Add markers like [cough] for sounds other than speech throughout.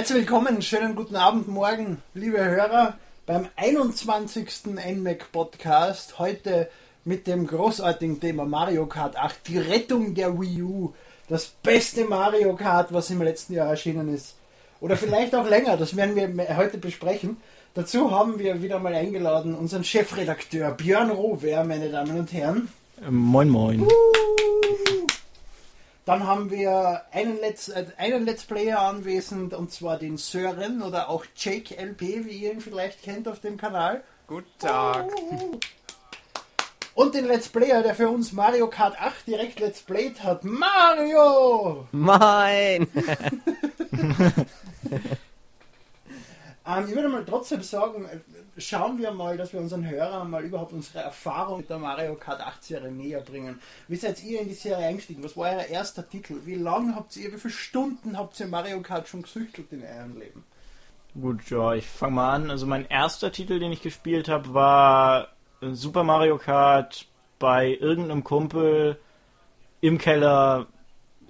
Herzlich willkommen, schönen guten Abend, morgen, liebe Hörer, beim 21. NMAC Podcast. Heute mit dem großartigen Thema Mario Kart 8, die Rettung der Wii U. Das beste Mario Kart, was im letzten Jahr erschienen ist. Oder vielleicht auch länger, das werden wir heute besprechen. Dazu haben wir wieder mal eingeladen unseren Chefredakteur Björn Rohwer, meine Damen und Herren. Ähm, moin, moin. Uh, dann haben wir einen Let's, äh, einen Let's Player anwesend und zwar den Sören oder auch Jake LP, wie ihr ihn vielleicht kennt auf dem Kanal. Guten Tag. Und den Let's Player, der für uns Mario Kart 8 direkt Let's Played hat. Mario! Mein! [laughs] [laughs] ähm, ich würde mal trotzdem sagen, schauen wir mal, dass wir unseren Hörern mal überhaupt unsere Erfahrung mit der Mario Kart 8 Serie näher bringen. Wie seid ihr in die Serie eingestiegen? Was war euer erster Titel? Wie lange habt ihr, wie viele Stunden habt ihr Mario Kart schon gesüchtelt in eurem Leben? Gut, ja, ich fange mal an. Also mein erster Titel, den ich gespielt habe, war Super Mario Kart bei irgendeinem Kumpel im Keller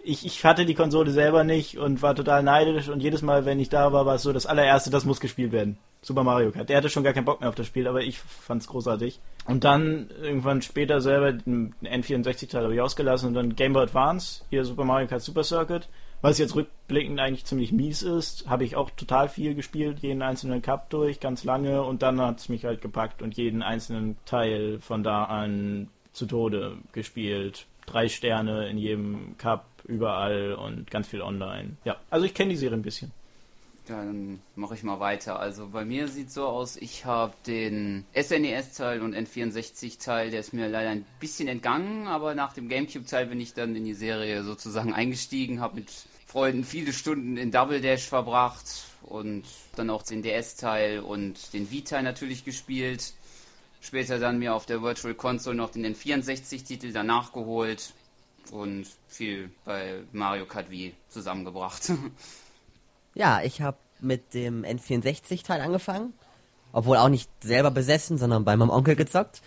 ich, ich hatte die Konsole selber nicht und war total neidisch und jedes Mal, wenn ich da war, war es so, das allererste, das muss gespielt werden. Super Mario Kart. Der hatte schon gar keinen Bock mehr auf das Spiel, aber ich fand es großartig. Und dann irgendwann später selber den N64-Teil habe ich ausgelassen und dann Game Boy Advance, hier Super Mario Kart Super Circuit, was jetzt rückblickend eigentlich ziemlich mies ist, habe ich auch total viel gespielt, jeden einzelnen Cup durch, ganz lange und dann hat es mich halt gepackt und jeden einzelnen Teil von da an zu Tode gespielt. Drei Sterne in jedem Cup, überall und ganz viel online. Ja, also ich kenne die Serie ein bisschen. Dann mache ich mal weiter. Also bei mir sieht so aus, ich habe den SNES-Teil und N64-Teil, der ist mir leider ein bisschen entgangen, aber nach dem GameCube-Teil bin ich dann in die Serie sozusagen eingestiegen, habe mit Freunden viele Stunden in Double Dash verbracht und dann auch den DS-Teil und den Wii-Teil natürlich gespielt. Später dann mir auf der Virtual Console noch den N64-Titel danach geholt und viel bei Mario Kart Wii zusammengebracht. [laughs] Ja, ich habe mit dem N64-Teil angefangen. Obwohl auch nicht selber besessen, sondern bei meinem Onkel gezockt.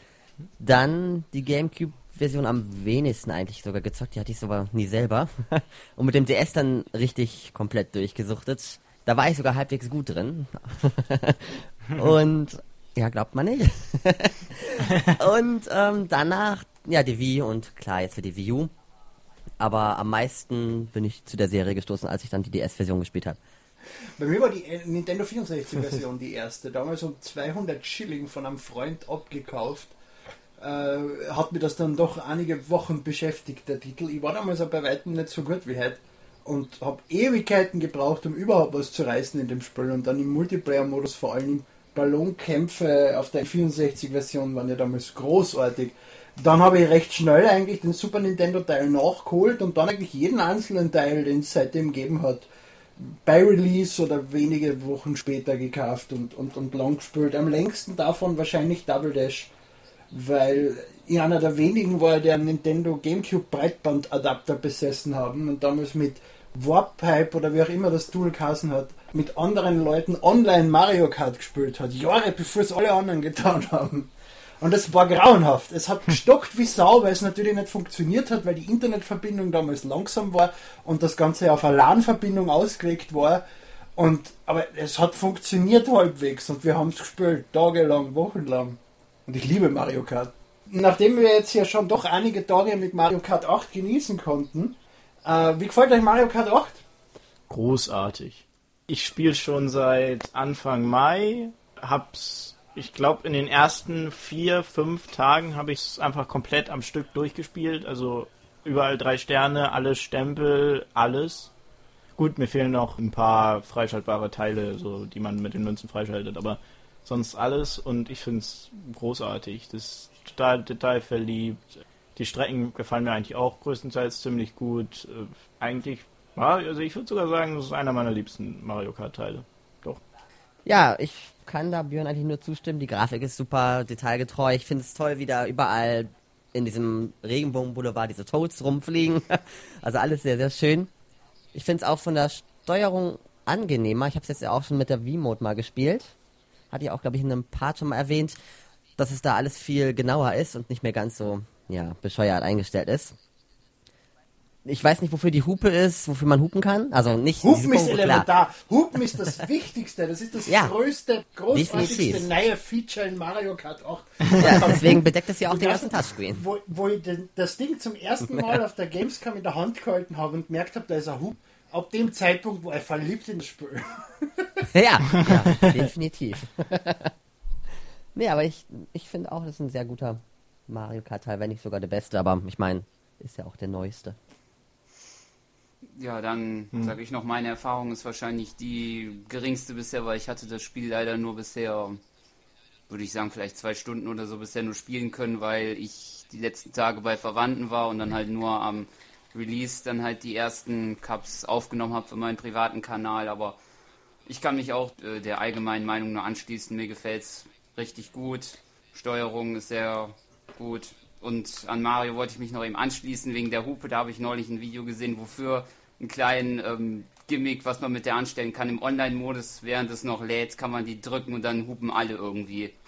Dann die Gamecube-Version am wenigsten eigentlich sogar gezockt. Die hatte ich sogar nie selber. [laughs] Und mit dem DS dann richtig komplett durchgesuchtet. Da war ich sogar halbwegs gut drin. [laughs] Und ja, glaubt man nicht. und ähm, danach, ja, die Wii und klar, jetzt für die Wii U. Aber am meisten bin ich zu der Serie gestoßen, als ich dann die DS-Version gespielt habe. Bei mir war die Nintendo 64-Version die erste. Damals um 200 Schilling von einem Freund abgekauft. Äh, hat mir das dann doch einige Wochen beschäftigt, der Titel. Ich war damals auch bei weitem nicht so gut wie heute und habe Ewigkeiten gebraucht, um überhaupt was zu reißen in dem Spiel. Und dann im Multiplayer-Modus, vor allem Ballonkämpfe auf der 64-Version, waren ja damals großartig. Dann habe ich recht schnell eigentlich den Super Nintendo Teil nachgeholt und dann eigentlich jeden einzelnen Teil, den es seitdem gegeben hat, bei Release oder wenige Wochen später gekauft und, und, und lang gespielt. Am längsten davon wahrscheinlich Double Dash, weil ich einer der wenigen war, der einen Nintendo GameCube Breitbandadapter besessen haben und damals mit Warpipe oder wie auch immer das Tool geheißen hat, mit anderen Leuten online Mario Kart gespielt hat. Jahre bevor es alle anderen getan haben. Und es war grauenhaft. Es hat gestockt wie Sau, weil es natürlich nicht funktioniert hat, weil die Internetverbindung damals langsam war und das Ganze auf eine LAN-Verbindung ausgelegt war. Und, aber es hat funktioniert halbwegs und wir haben es gespielt, tagelang, wochenlang. Und ich liebe Mario Kart. Nachdem wir jetzt ja schon doch einige Tage mit Mario Kart 8 genießen konnten, äh, wie gefällt euch Mario Kart 8? Großartig. Ich spiele schon seit Anfang Mai, hab's ich glaube, in den ersten vier, fünf Tagen habe ich es einfach komplett am Stück durchgespielt. Also überall drei Sterne, alle Stempel, alles. Gut, mir fehlen noch ein paar freischaltbare Teile, so die man mit den Münzen freischaltet, aber sonst alles und ich finde es großartig. Das ist total detailverliebt. Die Strecken gefallen mir eigentlich auch größtenteils ziemlich gut. Äh, eigentlich, also ich würde sogar sagen, das ist einer meiner liebsten Mario Kart Teile. Doch. Ja, ich kann da Björn eigentlich nur zustimmen. Die Grafik ist super detailgetreu. Ich finde es toll, wie da überall in diesem Regenbogenboulevard diese Toads rumfliegen. [laughs] Also alles sehr, sehr schön. Ich finde es auch von der Steuerung angenehmer. Ich habe es jetzt ja auch schon mit der V-Mode mal gespielt. Hatte ich auch, glaube ich, in einem Part schon mal erwähnt, dass es da alles viel genauer ist und nicht mehr ganz so, ja, bescheuert eingestellt ist. Ich weiß nicht, wofür die Hupe ist, wofür man hupen kann. Also nicht Hupen ist klar. elementar. Hupen ist das [laughs] Wichtigste. Das ist das Ja. größte, großartigste Definitiv. neue Feature in Mario Kart 8. Ja, deswegen bedeckt es ja auch den ganzen Touchscreen. Wo, wo ich den, das Ding zum ersten Mal auf der Gamescom in der Hand gehalten habe und gemerkt habe, da ist ein Hub. Ab dem Zeitpunkt war ich verliebt in das Spiel. [laughs] Ja, ja [laughs] definitiv. nee, aber ich, ich finde auch, das ist ein sehr guter Mario Kart-Teil, wenn nicht sogar der beste, aber ich meine, ist ja auch der neueste. Ja, dann sage ich noch, meine Erfahrung ist wahrscheinlich die geringste bisher, weil ich hatte das Spiel leider nur bisher, würde ich sagen, vielleicht zwei Stunden oder so bisher nur spielen können, weil ich die letzten Tage bei Verwandten war und dann halt nur am Release dann halt die ersten Cups aufgenommen habe für meinen privaten Kanal, aber ich kann mich auch äh, der allgemeinen Meinung nur anschließen. Mir gefällt's richtig gut. Steuerung ist sehr gut. Und an Mario wollte ich mich noch eben anschließen wegen der Hupe. Da habe ich neulich ein Video gesehen, wofür einen kleinen ähm, Gimmick, was man mit der anstellen kann. Im Online-Modus, während es noch lädt, kann man die drücken und dann hupen alle irgendwie. [laughs]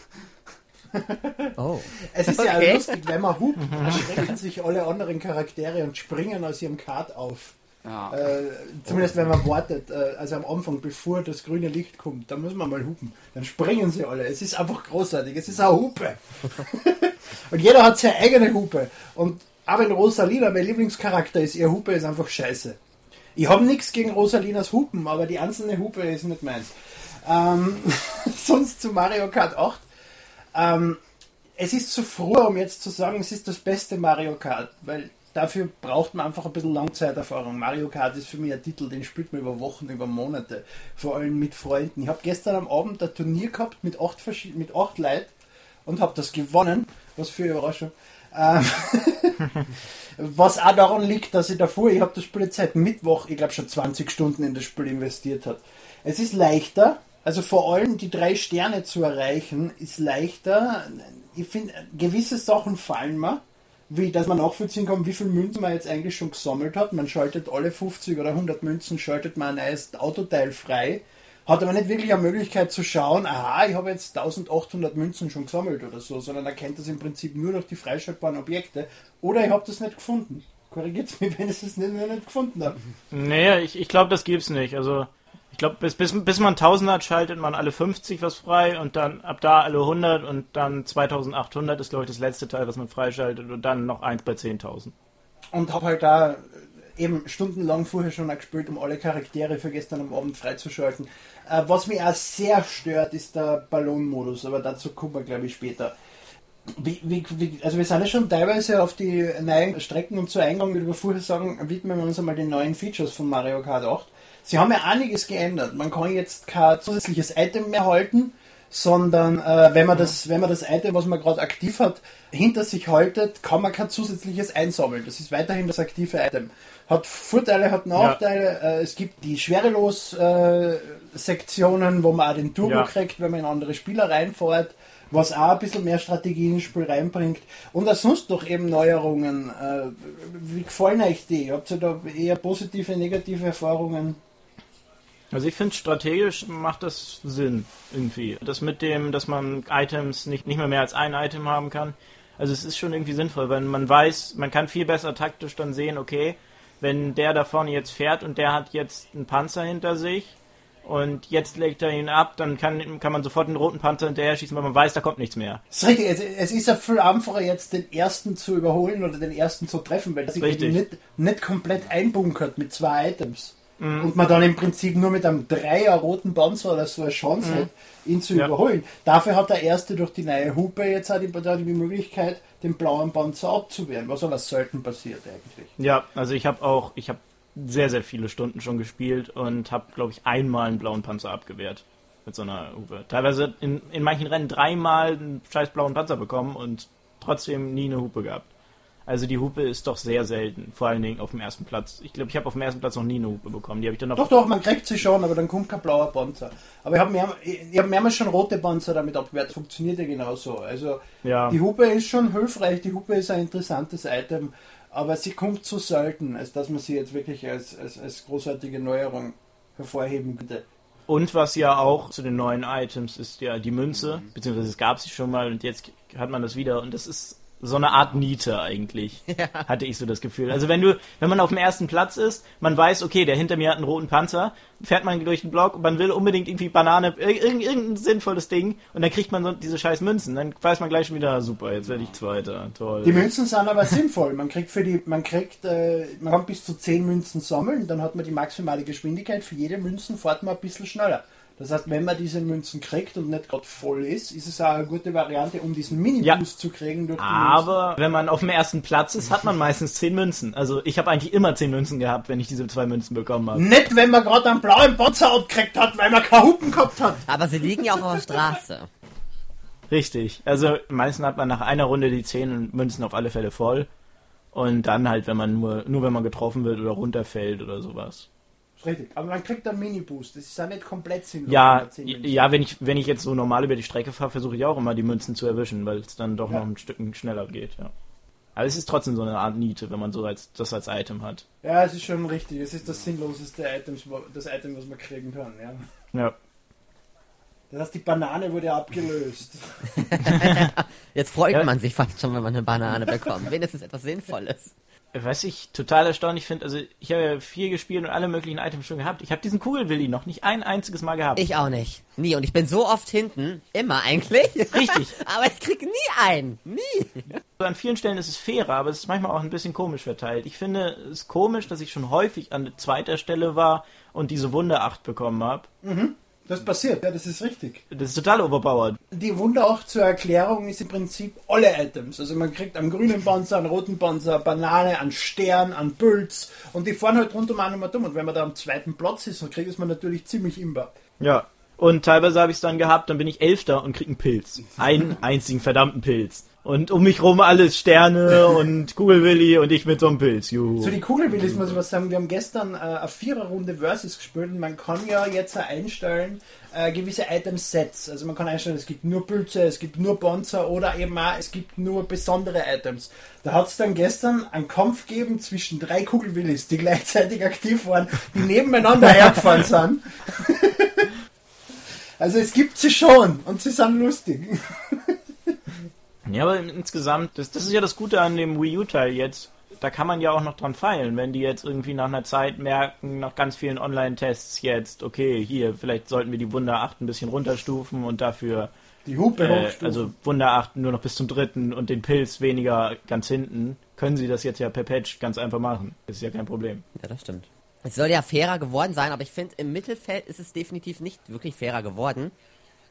Oh. Es ist ja Okay. lustig, wenn man hupt, erschrecken sich alle anderen Charaktere und springen aus ihrem Kart auf. Ja. Äh, zumindest wenn man wartet, äh, also am Anfang, bevor das grüne Licht kommt, dann muss man mal hupen. Dann springen sie alle. Es ist einfach großartig. Es ist eine Hupe. [laughs] und jeder hat seine eigene Hupe. Und auch wenn Rosalina mein Lieblingscharakter ist, ihr Hupe ist einfach scheiße. Ich habe nichts gegen Rosalinas Hupen, aber die einzelne Hupe ist nicht meins. Ähm, [laughs] sonst zu Mario Kart 8. Ähm, es ist zu früh, um jetzt zu sagen, es ist das beste Mario Kart, weil dafür braucht man einfach ein bisschen Langzeiterfahrung. Mario Kart ist für mich ein Titel, den spielt man über Wochen, über Monate, vor allem mit Freunden. Ich habe gestern am Abend ein Turnier gehabt mit acht, mit acht Leuten und habe das gewonnen, was für eine Überraschung. Ähm, [laughs] [laughs] was auch daran liegt, dass ich davor, ich habe das Spiel jetzt seit Mittwoch, ich glaube schon 20 Stunden in das Spiel investiert habe. Es ist leichter, also vor allem die drei Sterne zu erreichen, ist leichter. Ich finde, gewisse Sachen fallen mir, wie dass man nachvollziehen kann, wie viel Münzen man jetzt eigentlich schon gesammelt hat. Man schaltet alle 50 oder 100 Münzen, schaltet man ein neues Autoteil frei. Hat aber nicht wirklich eine Möglichkeit zu schauen, aha, ich habe jetzt 1800 Münzen schon gesammelt oder so, sondern erkennt das im Prinzip nur durch die freischaltbaren Objekte. Oder ich habe das nicht gefunden. Korrigiert mich, [laughs] wenn ich es nicht, nicht gefunden habe. Nee, ich, ich glaube, das gibt's nicht. Also, ich glaube, bis, bis, bis man 1000 hat, schaltet man alle 50 was frei und dann ab da alle 100 und dann 2800 ist, glaube ich, das letzte Teil, was man freischaltet und dann noch eins bei 10.000. Und habe halt da eben stundenlang vorher schon gespielt, um alle Charaktere für gestern am Abend freizuschalten. Äh, was mich auch sehr stört, ist der Ballonmodus, aber dazu kommen wir, glaube ich, später. Wie, wie, wie, also wir sind ja schon teilweise auf die neuen Strecken und zu Eingang, wie wir vorher sagen, widmen wir uns einmal den neuen Features von Mario Kart 8. Sie haben ja einiges geändert. Man kann jetzt kein zusätzliches Item mehr halten, sondern äh, wenn man das, wenn man das Item, was man gerade aktiv hat, hinter sich haltet, kann man kein zusätzliches einsammeln. Das ist weiterhin das aktive Item. Hat Vorteile, hat Nachteile. Äh, es gibt die Schwerelos-Sektionen, wo man auch den Turbo Ja. kriegt, wenn man in andere Spieler reinfährt, was auch ein bisschen mehr Strategie ins Spiel reinbringt. Und auch sonst doch eben Neuerungen. Äh, wie gefallen euch die? Habt ihr da eher positive, negative Erfahrungen? Also ich finde strategisch macht das Sinn irgendwie. Das mit dem, dass man Items nicht, nicht mehr mehr als ein Item haben kann. Also es ist schon irgendwie sinnvoll, wenn man weiß, man kann viel besser taktisch dann sehen, okay, wenn der da vorne jetzt fährt und der hat jetzt einen Panzer hinter sich und jetzt legt er ihn ab, dann kann, kann man sofort einen roten Panzer hinterher schießen, weil man weiß, da kommt nichts mehr. Das ist richtig, es, es ist ja viel einfacher jetzt den ersten zu überholen oder den ersten zu treffen, weil das sich nicht, nicht komplett einbunkert mit zwei Items. Und man dann im Prinzip nur mit einem Dreier roten Panzer oder so eine Chance hat, ihn zu Ja. überholen. Dafür hat der erste durch die neue Hupe jetzt auch die, die Möglichkeit, den blauen Panzer abzuwehren, was aber selten passiert eigentlich. Ja, also ich habe auch, ich habe sehr, sehr viele Stunden schon gespielt und habe, glaube ich, einmal einen blauen Panzer abgewehrt. Mit so einer Hupe. Teilweise in, in manchen Rennen dreimal einen scheiß blauen Panzer bekommen und trotzdem nie eine Hupe gehabt. Also die Hupe ist doch sehr selten, vor allen Dingen auf dem ersten Platz. Ich glaube, ich habe auf dem ersten Platz noch nie eine Hupe bekommen. Die habe ich dann noch. Doch, doch, man kriegt sie schon, aber dann kommt kein blauer Panzer. Aber ich habe mehr, ich hab mehrmals schon rote Panzer damit abgewehrt. Funktioniert ja genauso. Also Ja. die Hupe ist schon hilfreich, die Hupe ist ein interessantes Item, aber sie kommt zu selten, als dass man sie jetzt wirklich als, als, als großartige Neuerung hervorheben könnte. Und was ja auch zu den neuen Items ist ja die Münze, beziehungsweise es gab sie schon mal und jetzt hat man das wieder und das ist so eine Art Niete eigentlich, [laughs] hatte ich so das Gefühl. Also wenn du, wenn man auf dem ersten Platz ist, man weiß, okay, der hinter mir hat einen roten Panzer, fährt man durch den Block und man will unbedingt irgendwie Banane, irg irgendein sinnvolles Ding und dann kriegt man so diese scheiß Münzen. Dann weiß man gleich schon wieder, super, jetzt werde ich Zweiter, toll. Die Münzen sind aber sinnvoll. Man kriegt für die, man kriegt, äh, man kann bis zu 10 Münzen sammeln, dann hat man die maximale Geschwindigkeit. Für jede Münzen fährt man ein bisschen schneller. Das heißt, wenn man diese Münzen kriegt und nicht gerade voll ist, ist es auch eine gute Variante, um diesen Mini-Boost zu kriegen durch die Aber wenn man auf dem ersten Platz ist, hat man meistens 10 Münzen. Also ich habe eigentlich immer 10 Münzen gehabt, wenn ich diese zwei Münzen bekommen habe. Münzen. Nicht, wenn man gerade einen blauen Panzer abgekriegt hat, weil man keine Hupen gehabt hat. Aber sie liegen ja auch auf der Straße. Richtig. Also meistens hat man nach einer Runde die 10 Münzen auf alle Fälle voll. Und dann halt, wenn man nur, nur wenn man getroffen wird oder runterfällt oder sowas. Richtig, aber man kriegt einen Mini-Boost. Das ist ja nicht komplett sinnlos. wenn Ja, man 10 Münzen ja, wenn ich, wenn ich jetzt so normal über die Strecke fahre, versuche ich auch immer die Münzen zu erwischen, weil es dann doch Ja. noch ein Stück schneller geht, ja. Aber es ist trotzdem so eine Art Niete, wenn man so als, das als Item hat. Ja, es ist schon richtig. Es ist das sinnloseste Item, das Item, was man kriegen kann. Ja. Ja. Das heißt, die Banane wurde abgelöst. [laughs] Jetzt freut Ja. man sich fast schon, wenn man eine Banane bekommt. Wenigstens etwas Sinnvolles. Was ich total erstaunlich finde, also ich habe ja viel gespielt und alle möglichen Items schon gehabt. Ich habe diesen Kugelwilli noch nicht ein einziges Mal gehabt. Ich auch nicht. Nie. Und ich bin so oft hinten. Immer eigentlich. Richtig. [laughs] Aber ich krieg nie einen. Nie. Also an vielen Stellen ist es fairer, aber es ist manchmal auch ein bisschen komisch verteilt. Ich finde es komisch, dass ich schon häufig an zweiter Stelle war und diese Wunder 8 bekommen habe. Das passiert, ja, das ist richtig. Das ist total overpowered. Die Wunder auch zur Erklärung ist im Prinzip alle Items. Also man kriegt einen grünen Panzer, einen roten Panzer, eine Banane, einen Stern, einen Pilz und die fahren halt rund um einen mal dumm. Und wenn man da am zweiten Platz ist, dann kriegt es man natürlich ziemlich imbar. Ja. Und teilweise habe ich es dann gehabt, dann bin ich Elfter und krieg einen Pilz. Einen einzigen verdammten Pilz. Und um mich rum alles Sterne und Kugelwilli und ich mit so einem Pilz. Juhu. Zu die Kugelwillis muss ich was sagen. Wir haben gestern äh, eine Viererrunde Versus gespielt und man kann ja jetzt einstellen äh, gewisse Item-Sets. Also man kann einstellen, es gibt nur Pilze, es gibt nur Panzer oder eben auch, es gibt nur besondere Items. Da hat es dann gestern einen Kampf gegeben zwischen drei Kugelwillis, die gleichzeitig aktiv waren, die nebeneinander [laughs] hergefahren sind. [laughs] Also es gibt sie schon und sie sind lustig. Ja, aber insgesamt, das, das ist ja das Gute an dem Wii U-Teil jetzt. Da kann man ja auch noch dran feilen, wenn die jetzt irgendwie nach einer Zeit merken, nach ganz vielen Online-Tests jetzt, okay, hier, vielleicht sollten wir die Wunder 8 ein bisschen runterstufen und dafür, Die Hupe äh, hochstufen. also Wunder 8 nur noch bis zum dritten und den Pilz weniger ganz hinten, können sie das jetzt ja per Patch ganz einfach machen. Das ist ja kein Problem. Ja, das stimmt. Es soll ja fairer geworden sein, aber ich finde, im Mittelfeld ist es definitiv nicht wirklich fairer geworden.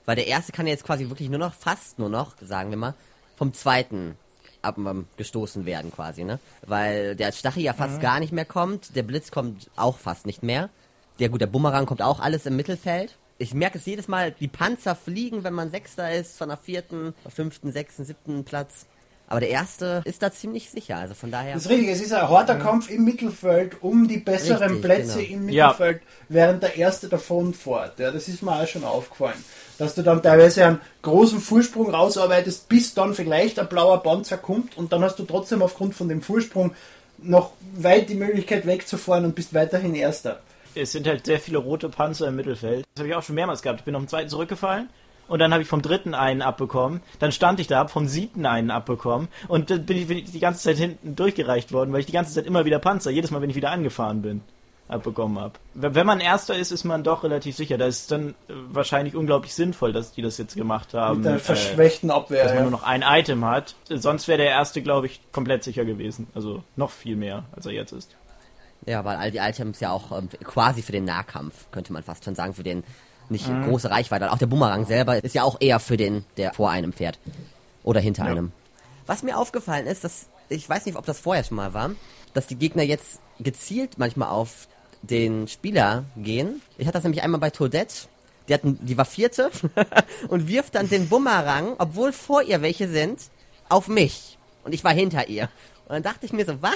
Weil der erste kann jetzt quasi wirklich nur noch, fast nur noch, sagen wir mal, vom zweiten ab, ähm, gestoßen werden quasi, ne? Weil der Stachel ja fast gar nicht mehr kommt, der Blitz kommt auch fast nicht mehr. Der gut, der Bumerang kommt auch alles im Mittelfeld. Ich merke es jedes Mal, die Panzer fliegen, wenn man Sechster ist, von der vierten, fünften, sechsten, siebten Platz. Aber der erste ist da ziemlich sicher, also von daher. Das ist richtig, es ist ein harter Kampf im Mittelfeld um die besseren Richtig, Plätze genau. im Ja. Mittelfeld, während der erste davon fährt. Ja, das ist mir auch schon aufgefallen. Dass du dann teilweise einen großen Vorsprung rausarbeitest, bis dann vielleicht ein blauer Panzer kommt und dann hast du trotzdem aufgrund von dem Vorsprung noch weit die Möglichkeit wegzufahren und bist weiterhin Erster. Es sind halt sehr viele rote Panzer im Mittelfeld. Das habe ich auch schon mehrmals gehabt. Ich bin auf den zweiten zurückgefallen und dann habe ich vom dritten einen abbekommen. Dann stand ich da, habe vom siebten einen abbekommen und dann bin ich, bin ich die ganze Zeit hinten durchgereicht worden, weil ich die ganze Zeit immer wieder Panzer, jedes Mal, wenn ich wieder angefahren bin, abbekommen habe. Wenn man Erster ist, ist man doch relativ sicher. Da ist dann äh, wahrscheinlich unglaublich sinnvoll, dass die das jetzt gemacht haben. Mit der äh, verschwächten Abwehr. dass man nur noch ein Item hat. Sonst wäre der Erste, glaube ich, komplett sicher gewesen. Also noch viel mehr, als er jetzt ist. Ja, weil all die Items ja auch ähm, quasi für den Nahkampf, könnte man fast schon sagen, für den nicht große Reichweite. Auch der Bumerang selber ist ja auch eher für den, der vor einem fährt. Oder hinter Ja. einem. Was mir aufgefallen ist, dass, ich weiß nicht, ob das vorher schon mal war, dass die Gegner jetzt gezielt manchmal auf den Spieler gehen. Ich hatte das nämlich einmal bei Toadette. Die, hatten, die war vierte [laughs] und wirft dann den Bumerang, obwohl vor ihr welche sind, auf mich. Und ich war hinter ihr. Und dann dachte ich mir so, was?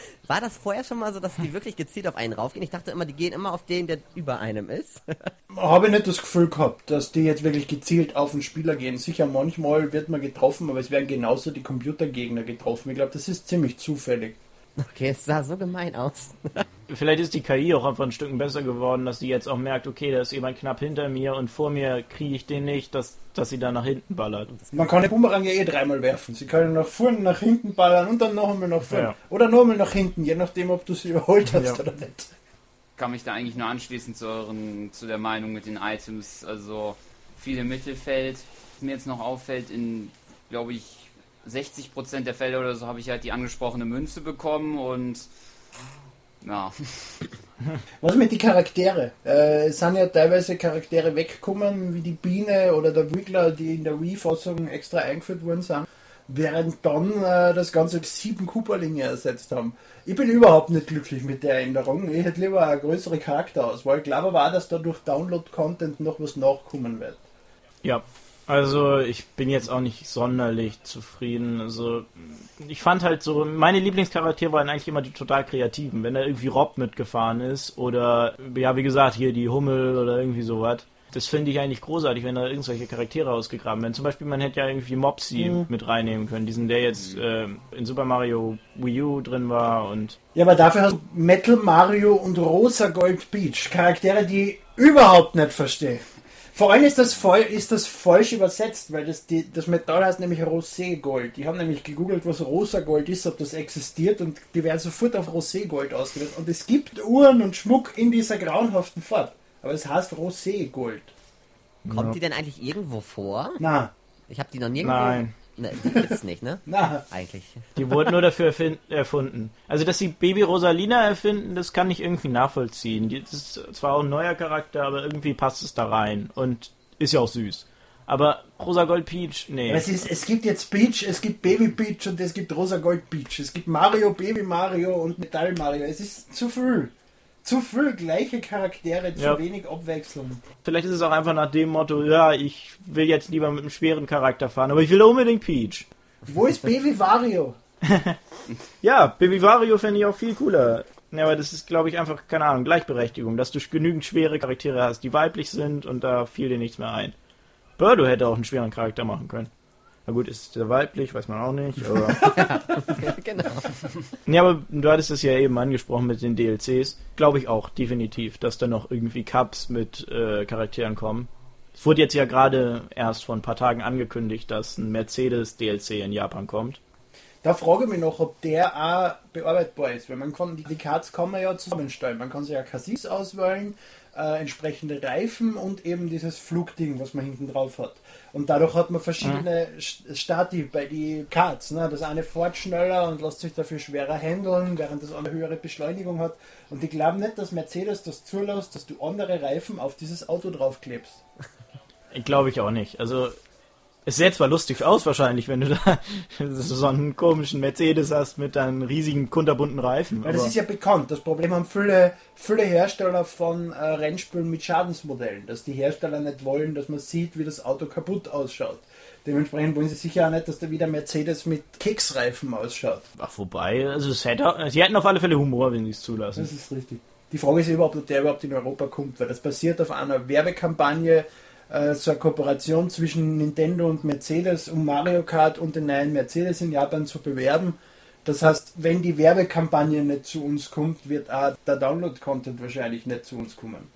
[laughs] War das vorher schon mal so, dass die wirklich gezielt auf einen raufgehen? Ich dachte immer, die gehen immer auf den, der über einem ist. [laughs] Habe ich nicht das Gefühl gehabt, dass die jetzt wirklich gezielt auf den Spieler gehen. Sicher, manchmal wird man getroffen, aber es werden genauso die Computergegner getroffen. Ich glaube, das ist ziemlich zufällig. Okay, es sah so gemein aus. [laughs] vielleicht ist die KI auch einfach ein Stück besser geworden, dass sie jetzt auch merkt, okay, da ist jemand knapp hinter mir und vor mir kriege ich den nicht, dass, dass sie dann nach hinten ballert. Man kann den Bumerang ja eh dreimal werfen. Sie können nach vorne, nach hinten ballern und dann noch einmal nach vorne. Ja. Oder noch einmal nach hinten, je nachdem, ob du sie überholt hast Ja. oder nicht. kann mich da eigentlich nur anschließen zu, euren, zu der Meinung mit den Items. Also viel im Mittelfeld. Was mir jetzt noch auffällt, in, glaube ich, 60% der Fälle oder so habe ich halt die angesprochene Münze bekommen und ja, Was mit den Charaktere? Äh, es sind ja teilweise Charaktere weggekommen, wie die Biene oder der Wiggler, die in der Wii-Fassung extra eingeführt worden sind, während dann äh, das Ganze sieben Cooperlinge ersetzt haben. Ich bin überhaupt nicht glücklich mit der Änderung. Ich hätte lieber eine größere Charakterauswahl. Ich glaube aber auch, dass da durch Download-Content noch was nachkommen wird. Ja, also ich bin jetzt auch nicht sonderlich zufrieden. Also ich fand halt so, meine Lieblingscharaktere waren eigentlich immer die total kreativen. Wenn da irgendwie Rob mitgefahren ist oder, ja wie gesagt, hier die Hummel oder irgendwie sowas. Das finde ich eigentlich großartig, wenn da irgendwelche Charaktere ausgegraben werden. Zum Beispiel, man hätte ja irgendwie Mopsy Mhm. mit reinnehmen können, diesen, der jetzt äh, in Super Mario Wii U drin war und Ja, aber dafür hast du Metal Mario und Rosa Gold Beach. Charaktere, die ich überhaupt nicht verstehe. Vor allem ist das, voll, ist das falsch übersetzt, weil das, die, das Metall heißt nämlich Rosé Gold. Die haben nämlich gegoogelt, was Rosa Gold ist, ob das existiert und die werden sofort auf Rosé Gold ausgewählt. Und es gibt Uhren und Schmuck in dieser grauenhaften Farbe. Aber es heißt Rosé Gold. Kommt Ja. die denn eigentlich irgendwo vor? Na, Ich habe die noch nirgendwo. nein. Ne, die gibt's nicht, ne? na. Eigentlich. Die wurden nur dafür erfunden. Also, dass sie Baby Rosalina erfinden, das kann ich irgendwie nachvollziehen. Das ist zwar auch ein neuer Charakter, aber irgendwie passt es da rein. Und ist ja auch süß. Aber Rosa Gold Peach, nee. Es, ist, es gibt jetzt Peach, es gibt Baby Peach und es gibt Rosa Gold Peach. Es gibt Mario, Baby Mario und Metall Mario. Es ist zu viel. Zu viel gleiche Charaktere, zu Ja. wenig Abwechslung. Vielleicht ist es auch einfach nach dem Motto, ja, ich will jetzt lieber mit einem schweren Charakter fahren, aber ich will unbedingt Peach. Wo ist Baby Wario? [laughs] Ja, Baby Wario fände ich auch viel cooler. Ja, aber das ist, glaube ich, einfach, keine Ahnung, Gleichberechtigung, dass du genügend schwere Charaktere hast, die weiblich sind und da fiel dir nichts mehr ein. Birdo hätte auch einen schweren Charakter machen können. Na gut, ist der weiblich, weiß man auch nicht, aber. [laughs] genau. ja, aber du hattest es ja eben angesprochen mit den DLCs. Glaube ich auch, definitiv, dass da noch irgendwie Cups mit äh, Charakteren kommen. Es wurde jetzt ja gerade erst vor ein paar Tagen angekündigt, dass ein Mercedes-DLC in Japan kommt. Da frage ich mich noch, ob der auch bearbeitbar ist. Weil man kann, die, die Cards kann man ja zusammenstellen. Man kann sich ja Cassis auswählen, äh, entsprechende Reifen und eben dieses Flugding, was man hinten drauf hat. Und dadurch hat man verschiedene St- Stati bei die Cards. Ne? Das eine fährt schneller und lässt sich dafür schwerer handeln, während das andere höhere Beschleunigung hat. Und ich glaube nicht, dass Mercedes das zulässt, dass du andere Reifen auf dieses Auto draufklebst. [laughs] Glaube ich auch nicht. Also, es sähe zwar lustig aus wahrscheinlich, wenn du da [laughs] so einen komischen Mercedes hast mit deinen riesigen kunterbunten Reifen. Weil das ist ja bekannt. Das Problem haben viele, viele Hersteller von äh, Rennspielen mit Schadensmodellen, dass die Hersteller nicht wollen, dass man sieht, wie das Auto kaputt ausschaut. Dementsprechend wollen sie sicher auch nicht, dass da wieder Mercedes mit Keksreifen ausschaut. Ach, wobei, also es hätte, sie hätten auf alle Fälle Humor, wenn sie es zulassen. Das ist richtig. Die Frage ist überhaupt, ob der überhaupt in Europa kommt, weil das basiert auf einer Werbekampagne, äh, so eine Kooperation zwischen Nintendo und Mercedes, um Mario Kart und den neuen Mercedes in Japan zu bewerben. Das heißt, wenn die Werbekampagne nicht zu uns kommt, wird auch der Download-Content wahrscheinlich nicht zu uns kommen.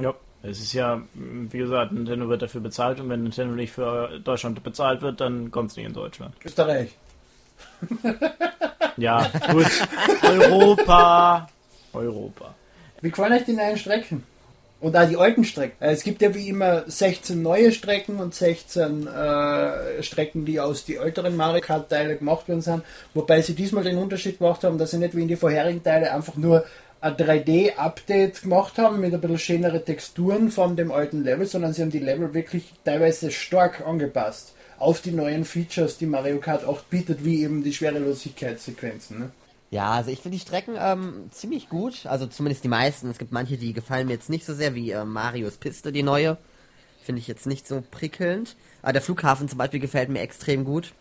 Ja, es ist ja, wie gesagt, Nintendo wird dafür bezahlt und wenn Nintendo nicht für Deutschland bezahlt wird, dann kommt es nicht in Deutschland. Österreich. Ja, gut. Europa. Europa. Wie gefallen euch die neuen Strecken? Und auch die alten Strecken. Äh, Es gibt ja wie immer 16 neue Strecken und 16 äh, Strecken, die aus die älteren Mario Kart Teile gemacht worden sind. Wobei sie diesmal den Unterschied gemacht haben, dass sie nicht wie in die vorherigen Teile einfach nur ein 3D-Update gemacht haben mit ein bisschen schönere Texturen von dem alten Level, sondern sie haben die Level wirklich teilweise stark angepasst auf die neuen Features, die Mario Kart 8 bietet, wie eben die Schwerelosigkeitssequenzen. Ne? Ja, also ich finde die Strecken ähm, ziemlich gut. Also zumindest die meisten. Es gibt manche, die gefallen mir jetzt nicht so sehr, wie äh, Marios Piste, die neue. Finde ich jetzt nicht so prickelnd. Aber der Flughafen zum Beispiel gefällt mir extrem gut.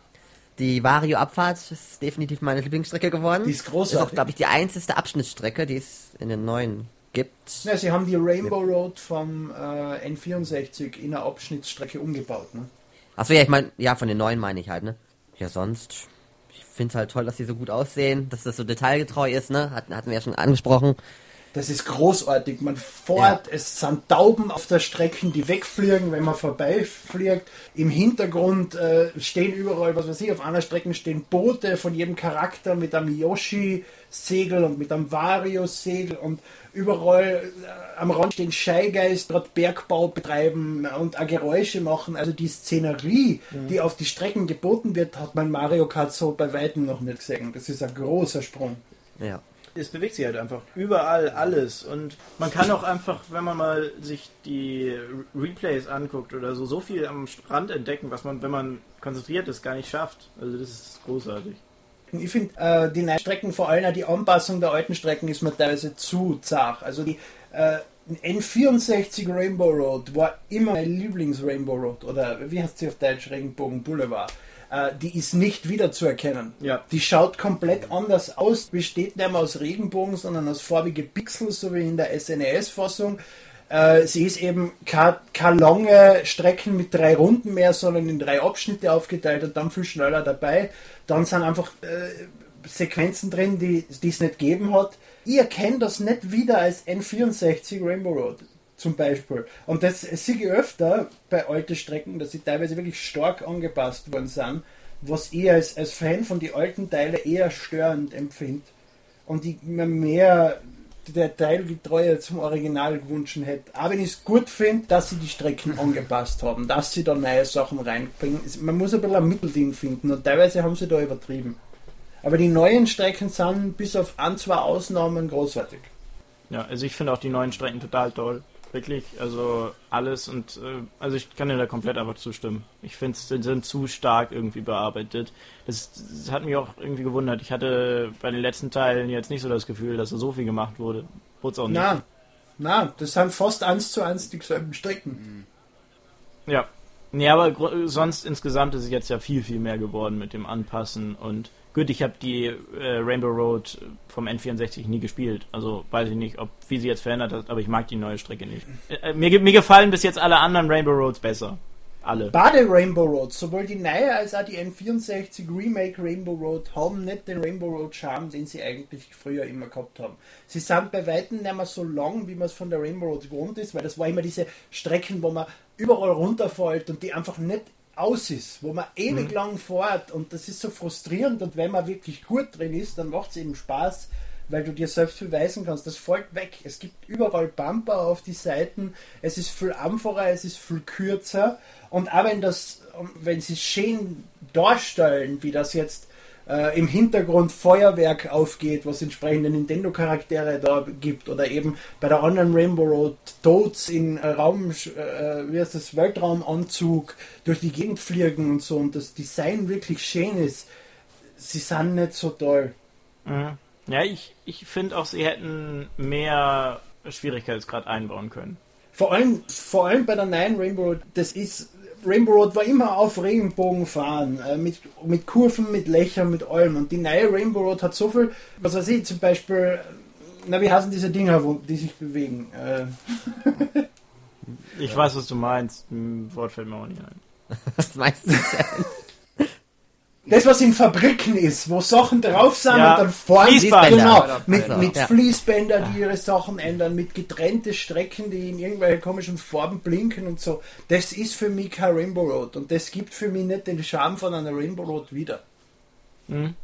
Die Vario-Abfahrt ist definitiv meine Lieblingsstrecke geworden. Die ist Ist auch, großartig. glaube ich, die einzigste Abschnittsstrecke, die es in den neuen gibt. Ja, sie haben die Rainbow Road vom äh, N64 in eine Abschnittsstrecke umgebaut. Ne? Achso, ja, ich meine, ja, von den neuen meine ich halt, ne? Ja, sonst. Ich finde es halt toll, dass sie so gut aussehen, dass das so detailgetreu ist, ne? Hatten, hatten wir ja schon angesprochen. Das ist großartig. Man fährt, ja. es sind Tauben auf der Strecke, die wegfliegen, wenn man vorbeifliegt. Im Hintergrund äh, stehen überall, was weiß ich, auf einer Strecke stehen Boote von jedem Charakter mit einem Yoshi-Segel und mit einem Wario-Segel und überall äh, am Rand stehen Scheigeist, dort Bergbau betreiben und auch Geräusche machen. Also die Szenerie, mhm. die auf die Strecken geboten wird, hat man Mario Kart so bei weitem noch nicht gesehen. Das ist ein großer Sprung. Ja es bewegt sich halt einfach überall alles und man kann auch einfach, wenn man mal sich die Replays anguckt oder so, so viel am Strand entdecken, was man, wenn man konzentriert ist, gar nicht schafft. Also das ist großartig. Ich finde, äh, die neuen Strecken, vor allem die Anpassung der alten Strecken, ist mir teilweise zu zart. Also die äh, N64 Rainbow Road war immer mein Lieblings-Rainbow Road. Oder wie heißt sie auf Deutsch? Regenbogen Boulevard. Äh, die ist nicht wiederzuerkennen. Ja. Die schaut komplett anders aus, besteht nicht mehr aus Regenbogen, sondern aus farbige Pixel, so wie in der SNES-Fassung. Äh, sie ist eben keine, lange Strecken mit drei Runden mehr, sondern in drei Abschnitte aufgeteilt und dann viel schneller dabei. Dann sind einfach äh, Sequenzen drin, die es nicht gegeben hat. Ich erkenne das nicht wieder als N64 Rainbow Road zum Beispiel. Und das sehe ich öfter bei alten Strecken, dass sie teilweise wirklich stark angepasst worden sind, was ich als, als Fan von den alten Teilen eher störend empfinde. Und ich mir mehr der Teilgetreue zum Original gewünscht hätte. Aber wenn ich es gut finde, dass sie die Strecken angepasst haben, dass sie da neue Sachen reinbringen. Man muss ein bisschen ein Mittelding finden und teilweise haben sie da übertrieben. Aber die neuen Strecken sind bis auf ein, zwei Ausnahmen großartig. Ja, also ich finde auch die neuen Strecken total toll. Wirklich, also alles und äh, also ich kann dir da komplett einfach zustimmen. Ich finde, sie sind zu stark irgendwie bearbeitet. Das, das, hat mich auch irgendwie gewundert. Ich hatte bei den letzten Teilen jetzt nicht so das Gefühl, dass da so viel gemacht wurde. Wurde auch nicht. Na, na, das sind fast eins zu eins dieselben Strecken. Ja. Nee, aber sonst insgesamt ist es jetzt ja viel, viel mehr geworden mit dem Anpassen und Gut, ich habe die äh, Rainbow Road vom N64 nie gespielt. Also weiß ich nicht, ob wie sie jetzt verändert hat, aber ich mag die neue Strecke nicht. Äh, mir, mir gefallen bis jetzt alle anderen Rainbow Roads besser. Alle. Beide Rainbow Roads, sowohl die neue als auch die N64 Remake Rainbow Road, haben nicht den Rainbow Road Charme, den sie eigentlich früher immer gehabt haben. Sie sind bei weitem nicht mehr so lang, wie man es von der Rainbow Road gewohnt ist, weil das war immer diese Strecken, wo man überall runterfällt und die einfach nicht aus ist, wo man ewig mhm. lang fährt und das ist so frustrierend und wenn man wirklich gut drin ist, dann macht es eben Spaß, weil du dir selbst beweisen kannst, das fällt weg. Es gibt überall Bumper auf die Seiten, es ist viel einfacher, es ist viel kürzer und auch wenn das, wenn sie schön darstellen, wie das jetzt äh, im Hintergrund Feuerwerk aufgeht, was entsprechende Nintendo-Charaktere da gibt, oder eben bei der anderen Rainbow Road Toads in Raum, äh, wie heißt das, Weltraumanzug durch die Gegend fliegen und so und das Design wirklich schön ist, sie sind nicht so toll. Mhm. Ja, ich, ich finde auch, sie hätten mehr Schwierigkeitsgrad einbauen können. Vor allem, vor allem bei der neuen Rainbow Road, das ist Rainbow Road war immer auf Regenbogen fahren, äh, mit, mit Kurven, mit Löchern, mit allem. Und die neue Rainbow Road hat so viel, was weiß ich, zum Beispiel, na, wie heißen diese Dinger, wo, die sich bewegen? Äh. [laughs] ich weiß, was du meinst. Ein Wort fällt mir auch nicht ein. [laughs] was meinst du denn? Das, was in Fabriken ist, wo Sachen drauf sind ja, und dann fahren Fließbänder. Genau, mit, also, mit ja. Fließbänder, die ihre Sachen ändern, mit getrennte Strecken, die in irgendwelche komischen Farben blinken und so. Das ist für mich kein Rainbow Road und das gibt für mich nicht den Charme von einer Rainbow Road wieder. Mhm.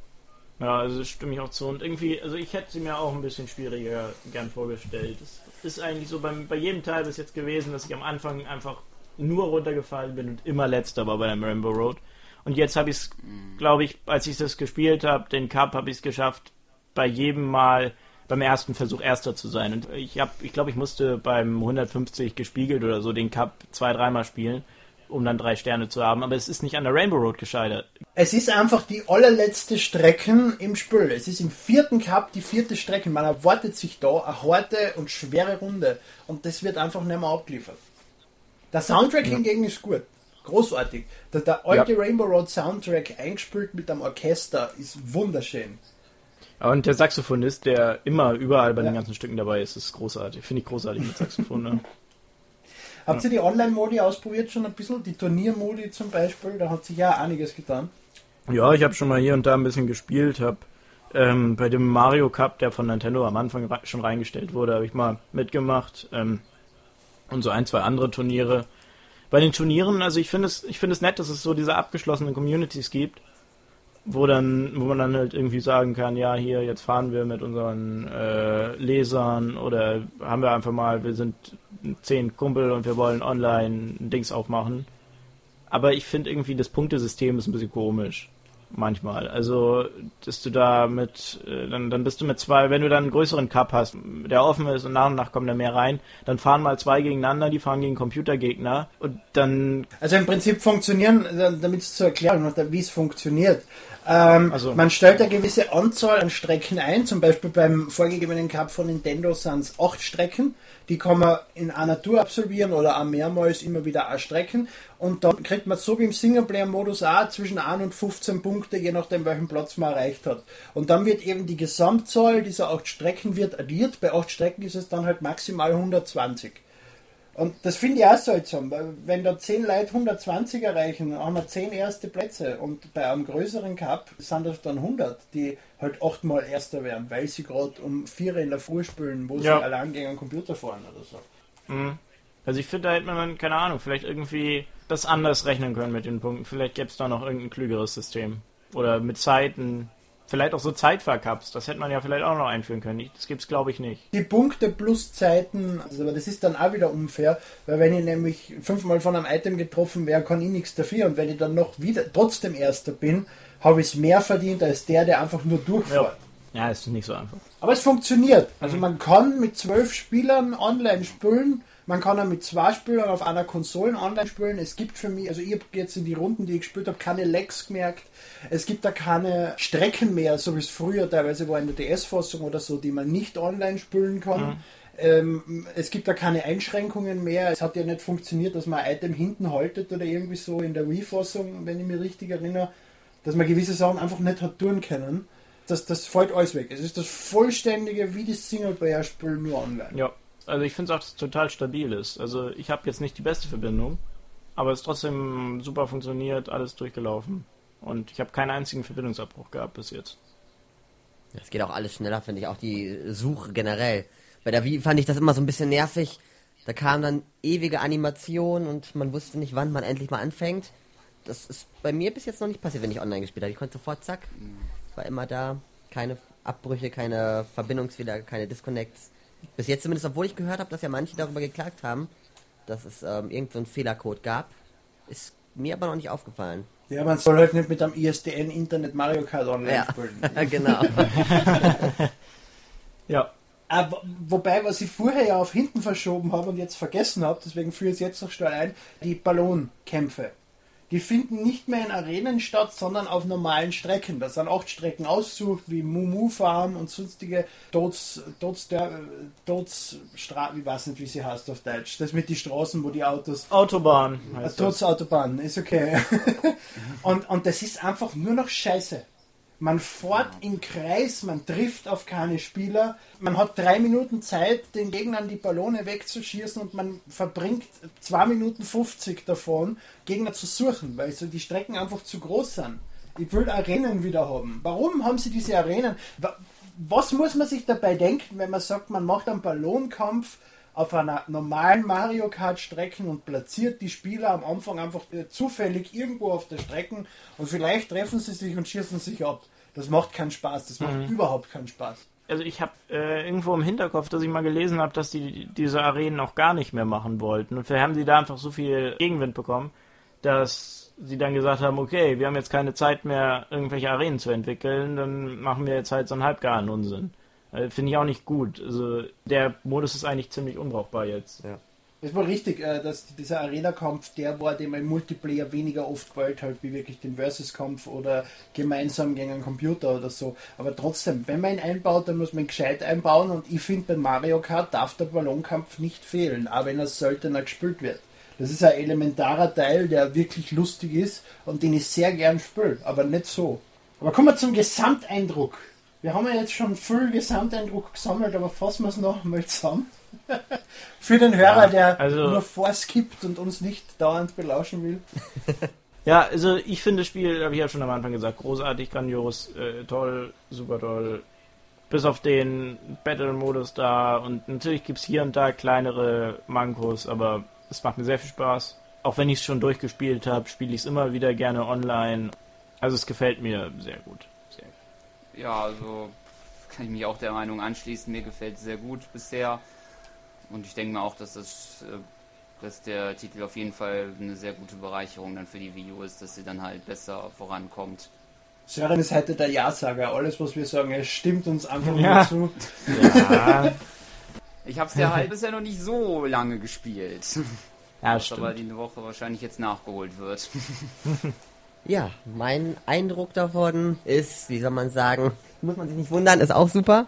Ja, also das stimme ich auch zu. Und irgendwie, also ich hätte sie mir auch ein bisschen schwieriger gern vorgestellt. Es ist eigentlich so beim, bei jedem Teil bis jetzt gewesen, dass ich am Anfang einfach nur runtergefallen bin und immer letzter war bei der Rainbow Road. Und jetzt habe ich es, glaube ich, als ich das gespielt habe, den Cup, habe ich es geschafft, bei jedem Mal beim ersten Versuch Erster zu sein. Und ich habe, ich glaube, ich musste beim 150 gespiegelt oder so den Cup zwei, dreimal spielen, um dann drei Sterne zu haben. Aber es ist nicht an der Rainbow Road gescheitert. Es ist einfach die allerletzte Strecke im Spiel. Es ist im vierten Cup die vierte Strecke. Man erwartet sich da eine harte und schwere Runde. Und das wird einfach nicht mehr abgeliefert. Der Soundtrack ja. hingegen ist gut großartig. Der, der alte ja. Rainbow Road Soundtrack eingespielt mit einem Orchester ist wunderschön. Und der Saxophonist, der immer überall bei ja. den ganzen Stücken dabei ist, ist großartig. Finde ich großartig mit Saxophon. Ne? [laughs] Habt ihr die Online-Modi ausprobiert schon ein bisschen? Die Turniermodi zum Beispiel, da hat sich ja einiges getan. Ja, ich habe schon mal hier und da ein bisschen gespielt, habe ähm, bei dem Mario Cup, der von Nintendo am Anfang schon reingestellt wurde, habe ich mal mitgemacht ähm, und so ein, zwei andere Turniere. Bei den Turnieren, also ich finde es, ich finde es nett, dass es so diese abgeschlossenen Communities gibt, wo dann, wo man dann halt irgendwie sagen kann, ja hier jetzt fahren wir mit unseren äh, Lesern oder haben wir einfach mal, wir sind zehn Kumpel und wir wollen online Dings aufmachen. Aber ich finde irgendwie das Punktesystem ist ein bisschen komisch manchmal. Also, dass du da mit, äh, dann, dann bist du mit zwei, wenn du dann einen größeren Cup hast, der offen ist und nach und nach kommen da mehr rein, dann fahren mal zwei gegeneinander, die fahren gegen Computergegner und dann. Also im Prinzip funktionieren, damit es zur Erklärung noch, wie es funktioniert. Ähm, also, man stellt eine gewisse Anzahl an Strecken ein, zum Beispiel beim vorgegebenen Cup von Nintendo sind es acht Strecken die kann man in einer Tour absolvieren oder auch mehrmals immer wieder auch Strecken. Und dann kriegt man so wie im Singleplayer-Modus auch zwischen 1 und 15 Punkte, je nachdem welchen Platz man erreicht hat. Und dann wird eben die Gesamtzahl dieser acht Strecken wird addiert. Bei acht Strecken ist es dann halt maximal 120. Und das finde ich auch seltsam, weil wenn da 10 Leute 120 erreichen, haben wir 10 erste Plätze und bei einem größeren Cup sind das dann 100, die halt achtmal Erster werden, weil sie gerade um 4 in der Früh spielen, wo ja. sie allein gegen einen Computer fahren oder so. Mhm. Also ich finde, da hätte man dann, keine Ahnung, vielleicht irgendwie das anders rechnen können mit den Punkten. Vielleicht gäbe es da noch irgendein klügeres System. Oder mit Zeiten, Vielleicht auch so Zeitfahrcups, das hätte man ja vielleicht auch noch einführen können. Das gibt es, glaube ich, nicht. Die Punkte plus Zeiten, also das ist dann auch wieder unfair, weil wenn ich nämlich fünfmal von einem Item getroffen wäre, kann ich nichts dafür. Und wenn ich dann noch wieder trotzdem Erster bin, habe ich es mehr verdient als der, der einfach nur durchfährt. Ja. ja, ist nicht so einfach. Aber es funktioniert. Also man kann mit zwölf Spielern online spielen man kann auch mit zwei Spielern auf einer Konsole online spielen. Es gibt für mich, also ich habe jetzt in die Runden, die ich gespielt habe, keine Lags gemerkt. Es gibt da keine Strecken mehr, so wie es früher teilweise war in der DS-Fassung oder so, die man nicht online spielen kann. Mhm. Ähm, es gibt da keine Einschränkungen mehr. Es hat ja nicht funktioniert, dass man ein Item hinten haltet oder irgendwie so in der Wii-Fassung, wenn ich mich richtig erinnere, dass man gewisse Sachen einfach nicht hat tun können. Das, das fällt alles weg. Es ist das vollständige wie das Singleplayer-Spiel nur online. Ja, also ich finde es auch, dass es total stabil ist. Also ich habe jetzt nicht die beste Verbindung, aber es ist trotzdem super funktioniert, alles durchgelaufen. Und ich habe keinen einzigen Verbindungsabbruch gehabt bis jetzt. Es geht auch alles schneller, finde ich, auch die Suche generell. Bei der Wii fand ich das immer so ein bisschen nervig. Da kam dann ewige Animation und man wusste nicht, wann man endlich mal anfängt. Das ist bei mir bis jetzt noch nicht passiert, wenn ich online gespielt habe. Ich konnte sofort zack. Ich war immer da. Keine Abbrüche, keine Verbindungsfehler, keine Disconnects. Bis jetzt zumindest, obwohl ich gehört habe, dass ja manche darüber geklagt haben, dass es ähm, irgendeinen so Fehlercode gab, ist mir aber noch nicht aufgefallen. Ja, man soll halt nicht mit einem ISDN Internet Mario Kart online ja. spielen. [laughs] genau. [laughs] ja. Aber, äh, wobei, was ich vorher ja auf hinten verschoben habe und jetzt vergessen habe, deswegen führe ich es jetzt noch schnell ein, die Ballonkämpfe die finden nicht mehr in Arenen statt, sondern auf normalen Strecken. Das sind acht Strecken ausgesucht, wie Mumu Farm und sonstige Tods, Tods, Tods Straßen, ich weiß nicht, wie sie heißt auf Deutsch. Das mit den Straßen, wo die Autos. Autobahn. Tods Autobahn, ist okay. [laughs] und, und das ist einfach nur noch Scheiße. Man fährt im Kreis, man trifft auf keine Spieler. Man hat drei Minuten Zeit, den Gegnern die Ballone wegzuschießen und man verbringt zwei Minuten 50 davon, Gegner zu suchen, weil so die Strecken einfach zu groß sind. Ich will Arenen wieder haben. Warum haben sie diese Arenen? Was muss man sich dabei denken, wenn man sagt, man macht einen Ballonkampf auf einer normalen Mario Kart Strecke und platziert die Spieler am Anfang einfach zufällig irgendwo auf der Strecke und vielleicht treffen sie sich und schießen sich ab. Das macht keinen Spaß, das macht mhm. überhaupt keinen Spaß. Also ich habe äh, irgendwo im Hinterkopf, dass ich mal gelesen habe, dass die diese Arenen auch gar nicht mehr machen wollten. Und vielleicht haben sie da einfach so viel Gegenwind bekommen, dass sie dann gesagt haben, okay, wir haben jetzt keine Zeit mehr, irgendwelche Arenen zu entwickeln, dann machen wir jetzt halt so einen halbgaren Unsinn. Äh, Finde ich auch nicht gut. Also der Modus ist eigentlich ziemlich unbrauchbar jetzt. Ja. Es war richtig, äh, dass dieser Arena-Kampf der war, den man im Multiplayer weniger oft gewählt hat, wie wirklich den Versus-Kampf oder gemeinsam gegen einen Computer oder so. Aber trotzdem, wenn man ihn einbaut, dann muss man ihn gescheit einbauen und ich finde, bei Mario Kart darf der Ballonkampf nicht fehlen, auch wenn er seltener gespielt wird. Das ist ein elementarer Teil, der wirklich lustig ist und den ich sehr gern spiele, aber nicht so. Aber kommen wir zum Gesamteindruck. Wir haben ja jetzt schon viel Gesamteindruck gesammelt, aber fassen wir es noch einmal zusammen. Für den Hörer, ja, der also nur vorskippt und uns nicht dauernd belauschen will. [laughs] Ja, also ich finde das Spiel, habe ich ja schon am Anfang gesagt, großartig, grandios, äh, toll, super toll. Bis auf den Battle-Modus da und natürlich gibt es hier und da kleinere Mankos, aber es macht mir sehr viel Spaß. Auch wenn ich es schon durchgespielt habe, spiele ich es immer wieder gerne online. Also es gefällt mir sehr gut. Sehr. Ja, also kann ich mich auch der Meinung anschließen. Mir gefällt es sehr gut bisher. Und ich denke mir auch, dass das äh, dass der Titel auf jeden Fall eine sehr gute Bereicherung dann für die Wii U ist, dass sie dann halt besser vorankommt. Sören ist heute der Ja-Sager. Alles, was wir sagen, es stimmt uns einfach ja. nur zu. Ja. ich habe es ja halt bisher noch nicht so lange gespielt. Ja, was aber die Woche wahrscheinlich jetzt nachgeholt wird. [laughs] ja, mein Eindruck davon ist, wie soll man sagen, muss man sich nicht wundern, ist auch super.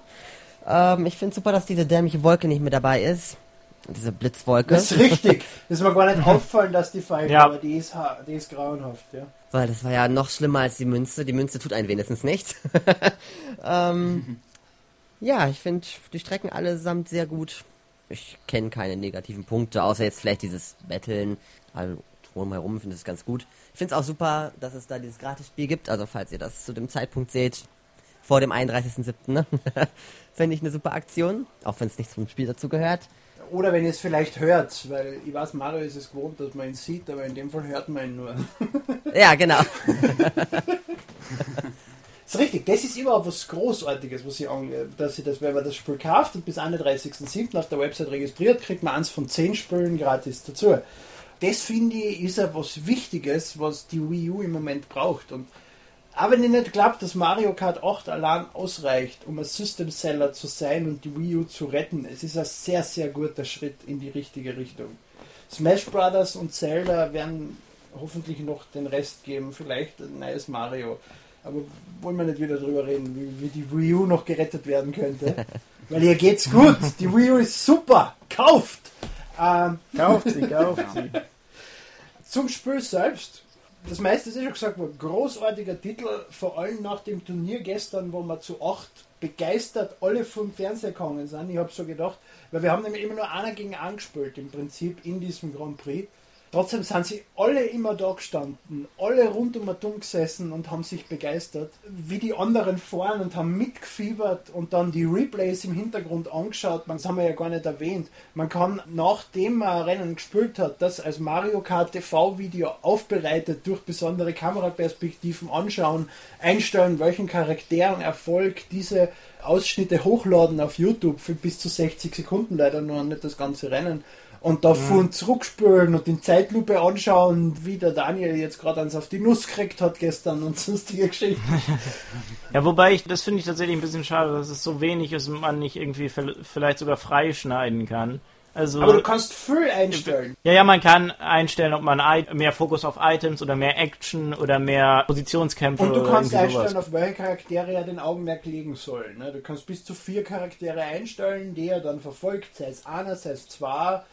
Ähm, ich finde super, dass diese dämliche Wolke nicht mit dabei ist. Diese Blitzwolke. Das ist richtig. [laughs] Das ist mir gar nicht auffallen, dass die fallen, ja. aber die ist, die ist grauenhaft, ja. Weil das war ja noch schlimmer als die Münze. Die Münze tut einen wenigstens nichts. [laughs] ähm, ja, ich finde die Strecken allesamt sehr gut. Ich kenne keine negativen Punkte, außer jetzt vielleicht dieses Betteln. Also drumherum finde ich es ganz gut. Ich finde es auch super, dass es da dieses Gratisspiel gibt. Also falls ihr das zu dem Zeitpunkt seht, vor dem 31.07. [laughs] Finde ich eine super Aktion, auch wenn es nicht zum Spiel dazu gehört. Oder wenn ihr es vielleicht hört, weil ich weiß, Mario ist es gewohnt, dass man ihn sieht, aber in dem Fall hört man ihn nur. [laughs] ja, genau. das [laughs] ist richtig, das ist überhaupt was Großartiges, was ich dass ich das, wenn man das Spiel kauft und bis 31.07. auf der Website registriert, kriegt man eins von zehn Spielen gratis dazu. Das finde ich ist ja was Wichtiges, was die Wii U im Moment braucht. Und auch wenn ich nicht glaube, dass Mario Kart 8 allein ausreicht, um ein System Seller zu sein und die Wii U zu retten, es ist ein sehr, sehr guter Schritt in die richtige Richtung. Smash Brothers und Zelda werden hoffentlich noch den Rest geben, vielleicht ein neues Mario. Aber wollen wir nicht wieder drüber reden, wie, wie die Wii U noch gerettet werden könnte. [laughs] Weil ihr geht's gut. Die Wii U ist super. Kauft! Ähm, kauft sie, kauft sie. [laughs] Zum Spiel selbst das meiste ist ja schon gesagt worden. Großartiger Titel, vor allem nach dem Turnier gestern, wo wir zu acht begeistert alle vom Fernseher gegangen sind. Ich habe so gedacht, weil wir haben nämlich immer nur einer gegen angespielt im Prinzip in diesem Grand Prix. Trotzdem sind sie alle immer da gestanden, alle rund um dumm gesessen und haben sich begeistert, wie die anderen fahren und haben mitgefiebert und dann die Replays im Hintergrund angeschaut. Das haben wir ja gar nicht erwähnt. Man kann, nachdem man Rennen gespielt hat, das als Mario Kart TV-Video aufbereitet durch besondere Kameraperspektiven anschauen, einstellen, welchen Charakteren Erfolg diese Ausschnitte hochladen auf YouTube für bis zu 60 Sekunden, leider noch nicht das ganze Rennen und da mhm. zurückspülen und in Zeitlupe anschauen, wie der Daniel jetzt gerade eins auf die Nuss gekriegt hat gestern und [laughs] sonstige Geschichten. [laughs] ja, wobei ich, das finde ich tatsächlich ein bisschen schade, dass es so wenig ist und man nicht irgendwie vielleicht sogar freischneiden kann. Also, Aber du kannst viel einstellen. Ja, ja, man kann einstellen, ob man mehr Fokus auf Items oder mehr Action oder mehr Positionskämpfe Und du kannst einstellen, sowas. auf welche Charaktere er den Augenmerk legen soll. Ne? Du kannst bis zu vier Charaktere einstellen, die er dann verfolgt, sei es einer, sei es zwei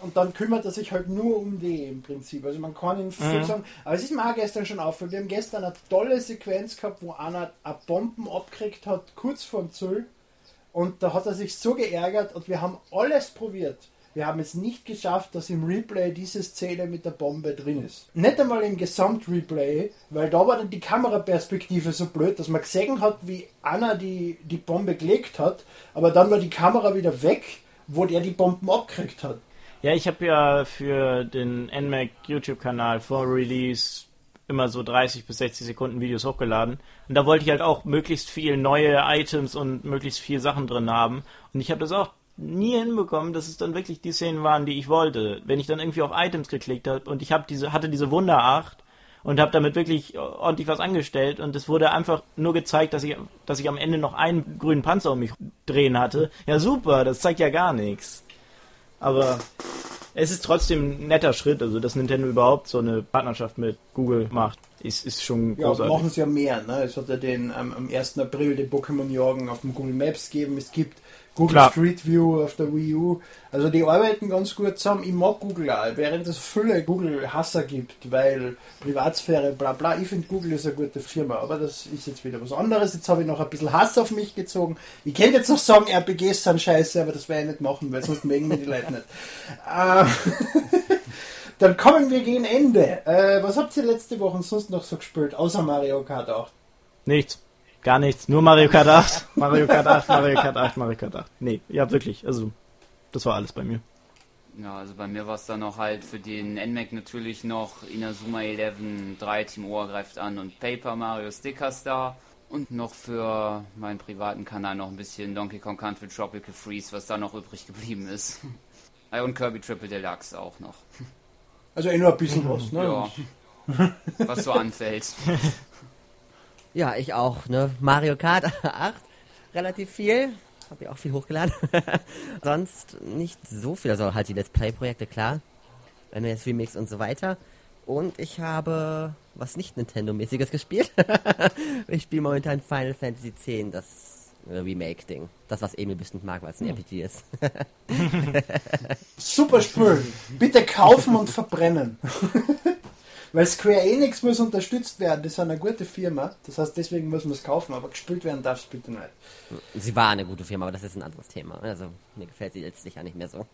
und dann kümmert er sich halt nur um die im Prinzip. Also man kann ihn mhm. sagen, aber es ist mir auch gestern schon aufgefallen, wir haben gestern eine tolle Sequenz gehabt, wo einer eine Bomben abgekriegt hat, kurz vor Zoll. Und da hat er sich so geärgert und wir haben alles probiert. Wir haben es nicht geschafft, dass im Replay diese Szene mit der Bombe drin ist. Nicht einmal im Gesamtreplay, weil da war dann die Kameraperspektive so blöd, dass man gesehen hat, wie Anna die, die Bombe gelegt hat, aber dann war die Kamera wieder weg, wo der die Bomben abgekriegt hat. Ja, ich habe ja für den NMAC YouTube-Kanal vor Release immer so 30 bis 60 Sekunden Videos hochgeladen. Und da wollte ich halt auch möglichst viel neue Items und möglichst viel Sachen drin haben. Und ich habe das auch nie hinbekommen, dass es dann wirklich die Szenen waren, die ich wollte. Wenn ich dann irgendwie auf Items geklickt habe und ich habe diese, hatte diese Wunderacht und habe damit wirklich ordentlich was angestellt und es wurde einfach nur gezeigt, dass ich, dass ich am Ende noch einen grünen Panzer um mich drehen hatte. Ja super, das zeigt ja gar nichts. Aber es ist trotzdem ein netter Schritt, also dass Nintendo überhaupt so eine Partnerschaft mit Google macht, ist, ist schon großartig. Ja, machen sie ja mehr. Ne? Es hat ja den ähm, am 1. April den Pokémon-Jagen auf dem Google Maps gegeben. Es gibt Google Klar. Street View auf der Wii U. Also die arbeiten ganz gut zusammen. Ich mag Google auch, während es viele Google-Hasser gibt, weil Privatsphäre, bla bla. Ich finde Google ist eine gute Firma, aber das ist jetzt wieder was anderes. Jetzt habe ich noch ein bisschen Hass auf mich gezogen. Ich könnte jetzt noch sagen, RPGs sind scheiße, aber das werde ich nicht machen, weil sonst mögen mir die Leute nicht. Ähm, [laughs] Dann kommen wir gegen Ende. Äh, was habt ihr letzte Woche sonst noch so gespielt, außer Mario Kart 8? Nichts. Gar nichts. Nur Mario Kart 8. Mario Kart 8, Mario Kart 8, Mario Kart 8. Nee, ja, wirklich. Also, das war alles bei mir. Ja, also bei mir war es dann noch halt für den NMAC natürlich noch Inazuma 11 3 Team Ohr greift an und Paper Mario Sticker Star. Und noch für meinen privaten Kanal noch ein bisschen Donkey Kong Country Tropical Freeze, was da noch übrig geblieben ist. [laughs] Und Kirby Triple Deluxe auch noch. Also eh nur ein bisschen was, ne? Ja. Was so anfällt. [laughs] Ja, ich auch, ne? Mario Kart [laughs] 8, relativ viel. Hab ich auch viel hochgeladen. [laughs] Sonst nicht so viel. Also halt die Let's Play-Projekte, klar. NES Remix und so weiter. Und ich habe was nicht Nintendo-mäßiges gespielt. [laughs] ich spiele momentan Final Fantasy X, das Remake-Ding. Das, was Emil bestimmt mag, weil es ein RPG ist. Super Spiel. Bitte kaufen und verbrennen. Weil Square Enix muss unterstützt werden. Das ist eine gute Firma. Das heißt, deswegen muss man es kaufen. Aber gespielt werden darf es bitte nicht. Sie war eine gute Firma, aber das ist ein anderes Thema. Also, mir gefällt sie letztlich ja nicht mehr so.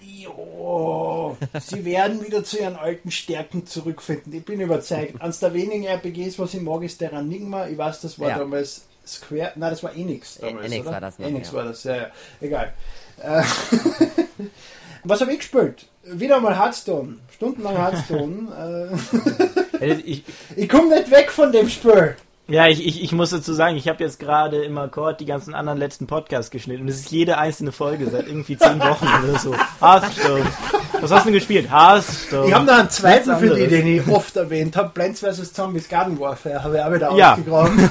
Jo, sie werden wieder zu ihren alten Stärken zurückfinden. Ich bin überzeugt. [laughs] Eines der wenigen RPGs, was ich mag, ist der Enigma. Ich weiß, das war Ja. damals Square. Nein, das war Enix damals. Enix oder? war das Enix ja. war das, ja, ja. Egal. Äh, [laughs] was habe ich gespielt? Wieder mal Hearthstone. Stundenlang Hearthstone. äh, Äh, Ich, ich komme nicht weg von dem Spiel. ja, ich, ich, ich muss dazu sagen, ich habe jetzt gerade im Akkord die ganzen anderen letzten Podcasts geschnitten und es ist jede einzelne Folge seit irgendwie zehn Wochen oder so. Hearthstone. Was hast du denn gespielt? Hearthstone. Ich habe noch einen zweiten für die, den ich oft erwähnt habe. Plants vs. Zombies Garden Warfare habe ich auch wieder Ja. ausgegraben.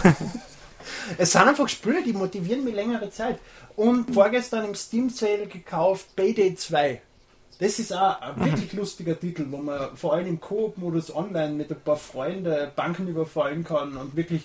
[laughs] es sind einfach Spiele, die motivieren mich längere Zeit. Und vorgestern im Steam Sale gekauft Payday 2. Das ist auch ein wirklich lustiger Titel, wo man vor allem im Koop-Modus online mit ein paar Freunden Banken überfallen kann und wirklich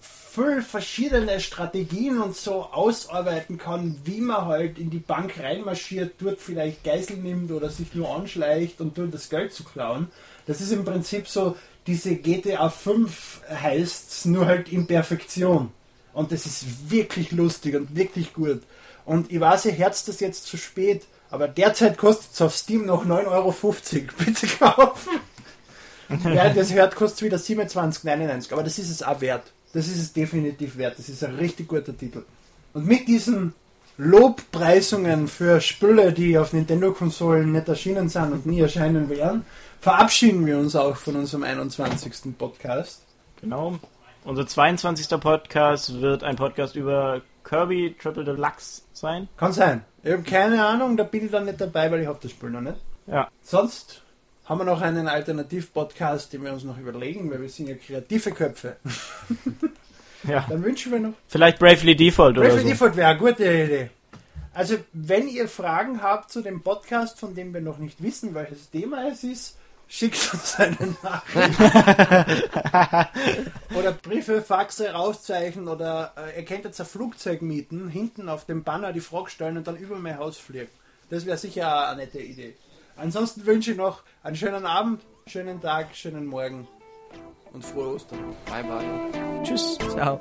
viel verschiedene Strategien und so ausarbeiten kann, wie man halt in die Bank reinmarschiert, dort vielleicht Geisel nimmt oder sich nur anschleicht und dort das Geld zu klauen. Das ist im Prinzip so diese GTA 5 heißt nur halt in Perfektion. Und das ist wirklich lustig und wirklich gut. Und ich weiß, ihr herzt das jetzt zu spät, aber derzeit kostet es auf Steam noch 9,50 Euro. [laughs] Bitte kaufen! Wer das hört, kostet es wieder 27,99. Aber das ist es auch wert. Das ist es definitiv wert. Das ist ein richtig guter Titel. Und mit diesen Lobpreisungen für Spiele, die auf Nintendo-Konsolen nicht erschienen sind und nie erscheinen werden, verabschieden wir uns auch von unserem 21. Podcast. Genau. Unser 22. Podcast wird ein Podcast über Kirby Triple Deluxe sein. Kann sein. Ich habe keine Ahnung, da bin ich dann nicht dabei, weil ich habe das Spiel noch nicht. Ja. Sonst haben wir noch einen Alternativ-Podcast, den wir uns noch überlegen, weil wir sind ja kreative Köpfe. [laughs] Ja. Dann wünschen wir noch Vielleicht Bravely Default oder Bravely so. Default wäre eine gute Idee. Also, wenn ihr Fragen habt zu dem Podcast, von dem wir noch nicht wissen, welches Thema es ist, schickt uns eine Nachricht. [laughs] oder Briefe, Faxe rauszeichnen oder äh, ihr könnt jetzt ein Flugzeug mieten, hinten auf dem Banner die Frage stellen und dann über mein Haus fliegen. Das wäre sicher eine nette Idee. Ansonsten wünsche ich noch einen schönen Abend, schönen Tag, schönen Morgen und frohe Ostern. Bye bye. Tschüss. Ciao.